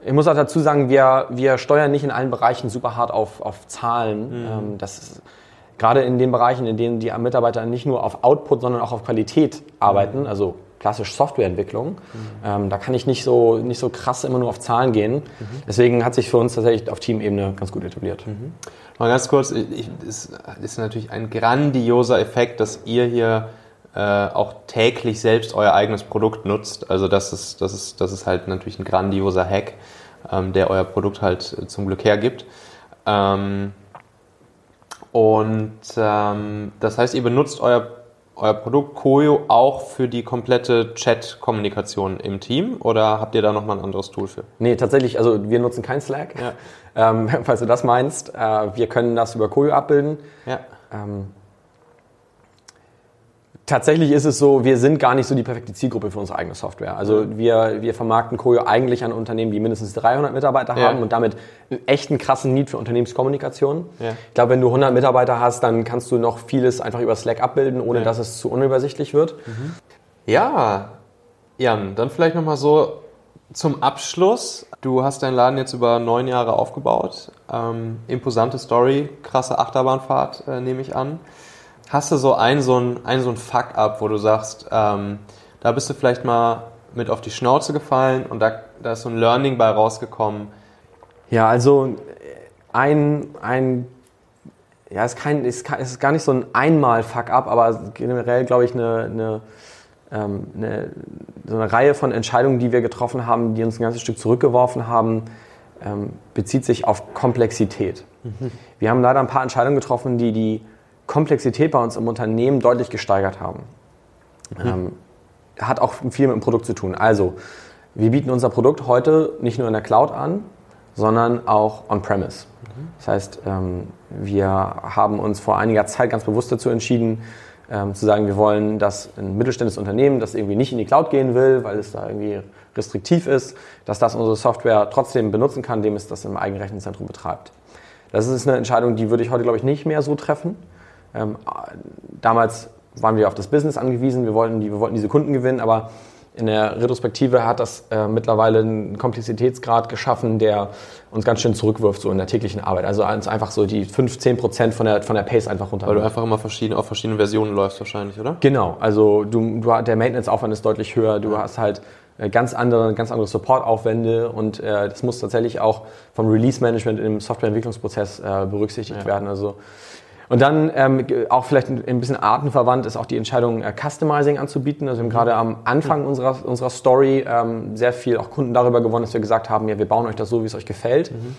ich muss auch dazu sagen, wir, wir steuern nicht in allen Bereichen super hart auf, auf Zahlen. Mhm. Ähm, das ist, gerade in den Bereichen, in denen die Mitarbeiter nicht nur auf Output, sondern auch auf Qualität arbeiten, mhm. also klassisch Softwareentwicklung. Mhm. Ähm, da kann ich nicht so, nicht so krass immer nur auf Zahlen gehen. Mhm. Deswegen hat sich für uns tatsächlich auf Teamebene ganz gut etabliert. Mhm. Mal ganz kurz, es ist natürlich ein grandioser Effekt, dass ihr hier äh, auch täglich selbst euer eigenes Produkt nutzt. Also das ist, das ist, das ist halt natürlich ein grandioser Hack, ähm, der euer Produkt halt zum Glück hergibt. Ähm, und ähm, das heißt, ihr benutzt euer euer Produkt Koyo auch für die komplette Chat-Kommunikation im Team oder habt ihr da nochmal ein anderes Tool für? Nee, tatsächlich, also wir nutzen kein Slack, ja. ähm, falls du das meinst. Äh, wir können das über Koyo abbilden. Ja. Ähm, Tatsächlich ist es so, wir sind gar nicht so die perfekte Zielgruppe für unsere eigene Software. Also wir, wir vermarkten Koyo eigentlich an Unternehmen, die mindestens 300 Mitarbeiter ja. haben und damit einen echten krassen Need für Unternehmenskommunikation. Ja. Ich glaube, wenn du 100 Mitarbeiter hast, dann kannst du noch vieles einfach über Slack abbilden, ohne ja. dass es zu unübersichtlich wird. Mhm. Ja, Jan, dann vielleicht nochmal so zum Abschluss. Du hast deinen Laden jetzt über neun Jahre aufgebaut. Ähm, imposante Story, krasse Achterbahnfahrt, äh, nehme ich an. Hast du so ein so ein, ein, so ein Fuck-up, wo du sagst, ähm, da bist du vielleicht mal mit auf die Schnauze gefallen und da, da ist so ein Learning bei rausgekommen? Ja, also ein, ein ja, ist, kein, ist, ist gar nicht so ein Einmal-Fuck-up, aber generell, glaube ich, eine, eine, ähm, eine, so eine Reihe von Entscheidungen, die wir getroffen haben, die uns ein ganzes Stück zurückgeworfen haben, ähm, bezieht sich auf Komplexität. Mhm. Wir haben leider ein paar Entscheidungen getroffen, die die Komplexität bei uns im Unternehmen deutlich gesteigert haben. Mhm. Ähm, hat auch viel mit dem Produkt zu tun. Also, wir bieten unser Produkt heute nicht nur in der Cloud an, sondern auch on-premise. Mhm. Das heißt, ähm, wir haben uns vor einiger Zeit ganz bewusst dazu entschieden, ähm, zu sagen, wir wollen, dass ein mittelständisches Unternehmen, das irgendwie nicht in die Cloud gehen will, weil es da irgendwie restriktiv ist, dass das unsere Software trotzdem benutzen kann, indem es das im eigenen Rechenzentrum betreibt. Das ist eine Entscheidung, die würde ich heute, glaube ich, nicht mehr so treffen. Ähm, damals waren wir auf das Business angewiesen, wir wollten, die, wir wollten diese Kunden gewinnen, aber in der Retrospektive hat das äh, mittlerweile einen Komplexitätsgrad geschaffen, der uns ganz schön zurückwirft so in der täglichen Arbeit. Also einfach so die 5, 10 Prozent von der, von der Pace einfach runter. Weil du einfach immer verschiedene, auf verschiedenen Versionen läufst wahrscheinlich, oder? Genau, also du, du, der Maintenance-Aufwand ist deutlich höher, du ja. hast halt äh, ganz andere, ganz andere Support-Aufwände und äh, das muss tatsächlich auch vom Release-Management im Softwareentwicklungsprozess äh, berücksichtigt ja. werden. Also und dann ähm, auch vielleicht ein bisschen artenverwandt ist auch die Entscheidung, äh, Customizing anzubieten. Also wir haben gerade am Anfang unserer, unserer Story ähm, sehr viel auch Kunden darüber gewonnen, dass wir gesagt haben, ja, wir bauen euch das so, wie es euch gefällt. Mhm.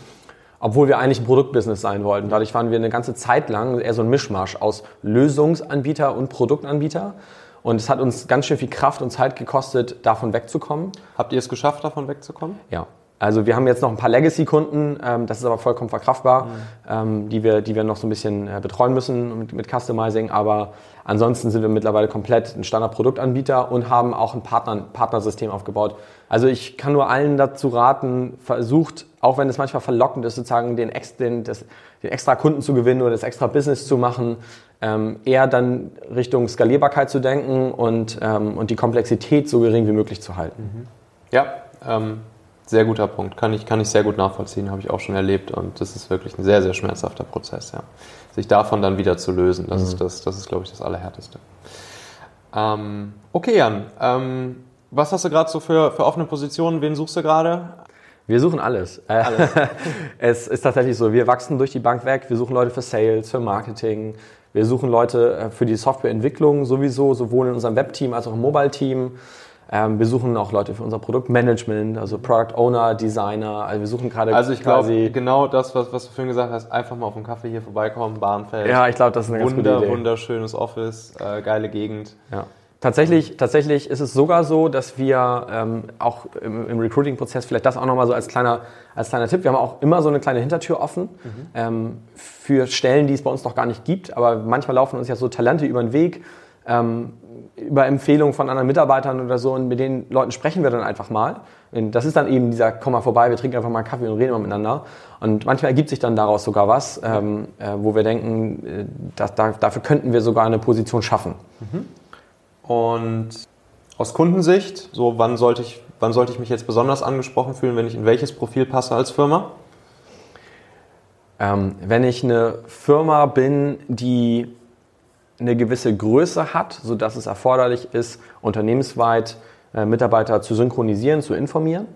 Obwohl wir eigentlich ein Produktbusiness sein wollten. Dadurch waren wir eine ganze Zeit lang eher so ein Mischmasch aus Lösungsanbieter und Produktanbieter. Und es hat uns ganz schön viel Kraft und Zeit gekostet, davon wegzukommen. Habt ihr es geschafft, davon wegzukommen? Ja. Also wir haben jetzt noch ein paar Legacy-Kunden, ähm, das ist aber vollkommen verkraftbar, mhm. ähm, die, wir, die wir noch so ein bisschen äh, betreuen müssen mit, mit Customizing. Aber ansonsten sind wir mittlerweile komplett ein Standard-Produktanbieter und haben auch ein Partner, Partnersystem aufgebaut. Also ich kann nur allen dazu raten, versucht, auch wenn es manchmal verlockend ist, sozusagen den, den, das, den extra Kunden zu gewinnen oder das extra Business zu machen, ähm, eher dann Richtung Skalierbarkeit zu denken und, ähm, und die Komplexität so gering wie möglich zu halten. Mhm. Ja, ähm, sehr guter Punkt. Kann ich, kann ich sehr gut nachvollziehen, habe ich auch schon erlebt. Und das ist wirklich ein sehr, sehr schmerzhafter Prozess, ja. Sich davon dann wieder zu lösen, das mhm. ist, das, das ist glaube ich, das Allerhärteste. Ähm, okay, Jan. Ähm, was hast du gerade so für, für offene Positionen? Wen suchst du gerade? Wir suchen alles. Äh, alles. es ist tatsächlich so, wir wachsen durch die Bank weg. Wir suchen Leute für Sales, für Marketing. Wir suchen Leute äh, für die Softwareentwicklung sowieso, sowohl in unserem Webteam als auch im Mobile-Team. Ähm, wir suchen auch Leute für unser Produktmanagement, also Product Owner, Designer. Also wir suchen gerade Also ich glaube, genau das, was, was du vorhin gesagt hast, einfach mal auf dem Kaffee hier vorbeikommen, Bahnfeld. Ja, ich glaube, das ist eine Wunder, ganz gute Idee. Wunderschönes Office, äh, geile Gegend. Ja. Tatsächlich, tatsächlich ist es sogar so, dass wir ähm, auch im, im Recruiting-Prozess, vielleicht das auch nochmal so als kleiner, als kleiner Tipp, wir haben auch immer so eine kleine Hintertür offen mhm. ähm, für Stellen, die es bei uns noch gar nicht gibt. Aber manchmal laufen uns ja so Talente über den Weg. Ähm, über Empfehlungen von anderen Mitarbeitern oder so und mit den Leuten sprechen wir dann einfach mal. Und das ist dann eben dieser, komm mal vorbei, wir trinken einfach mal einen Kaffee und reden mal miteinander. Und manchmal ergibt sich dann daraus sogar was, ähm, äh, wo wir denken, äh, dass, da, dafür könnten wir sogar eine Position schaffen. Mhm. Und aus Kundensicht, so wann sollte ich, wann sollte ich mich jetzt besonders angesprochen fühlen, wenn ich in welches Profil passe als Firma? Ähm, wenn ich eine Firma bin, die eine gewisse Größe hat, sodass es erforderlich ist, unternehmensweit äh, Mitarbeiter zu synchronisieren, zu informieren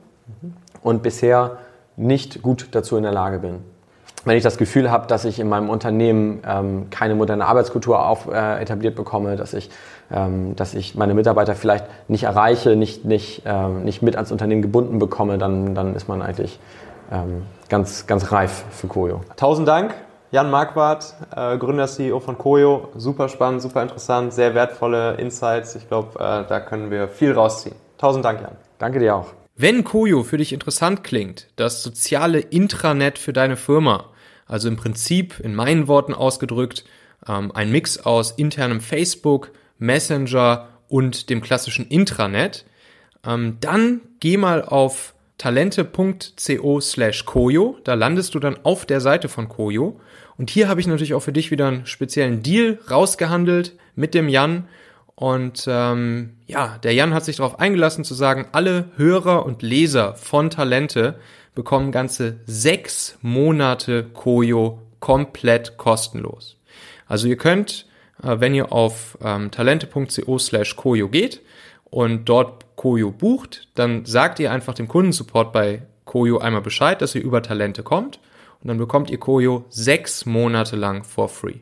mhm. und bisher nicht gut dazu in der Lage bin. Wenn ich das Gefühl habe, dass ich in meinem Unternehmen ähm, keine moderne Arbeitskultur auf, äh, etabliert bekomme, dass ich, ähm, dass ich meine Mitarbeiter vielleicht nicht erreiche, nicht, nicht, ähm, nicht mit ans Unternehmen gebunden bekomme, dann, dann ist man eigentlich ähm, ganz, ganz reif für Koyo. Tausend Dank Jan Marquardt, äh, Gründer, CEO von Koyo. Super spannend, super interessant, sehr wertvolle Insights. Ich glaube, äh, da können wir viel rausziehen. Tausend Dank, Jan. Danke dir auch. Wenn Koyo für dich interessant klingt, das soziale Intranet für deine Firma, also im Prinzip in meinen Worten ausgedrückt, ähm, ein Mix aus internem Facebook, Messenger und dem klassischen Intranet, ähm, dann geh mal auf talente.co slash Koyo. Da landest du dann auf der Seite von Koyo und hier habe ich natürlich auch für dich wieder einen speziellen Deal rausgehandelt mit dem Jan. Und ähm, ja, der Jan hat sich darauf eingelassen zu sagen, alle Hörer und Leser von Talente bekommen ganze sechs Monate Koyo komplett kostenlos. Also ihr könnt, äh, wenn ihr auf ähm, talente.co slash Koyo geht und dort Koyo bucht, dann sagt ihr einfach dem Kundensupport bei Koyo einmal Bescheid, dass ihr über Talente kommt und dann bekommt ihr Koyo sechs Monate lang for free.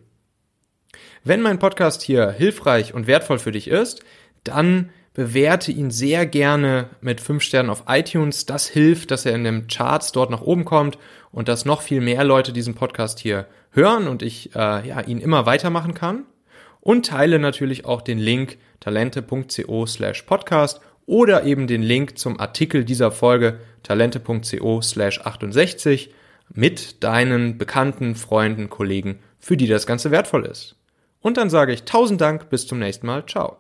Wenn mein Podcast hier hilfreich und wertvoll für dich ist, dann bewerte ihn sehr gerne mit fünf Sternen auf iTunes. Das hilft, dass er in den Charts dort nach oben kommt und dass noch viel mehr Leute diesen Podcast hier hören und ich äh, ja, ihn immer weitermachen kann. Und teile natürlich auch den Link talente.co slash podcast oder eben den Link zum Artikel dieser Folge talente.co slash 68 mit deinen Bekannten, Freunden, Kollegen, für die das Ganze wertvoll ist. Und dann sage ich tausend Dank, bis zum nächsten Mal. Ciao.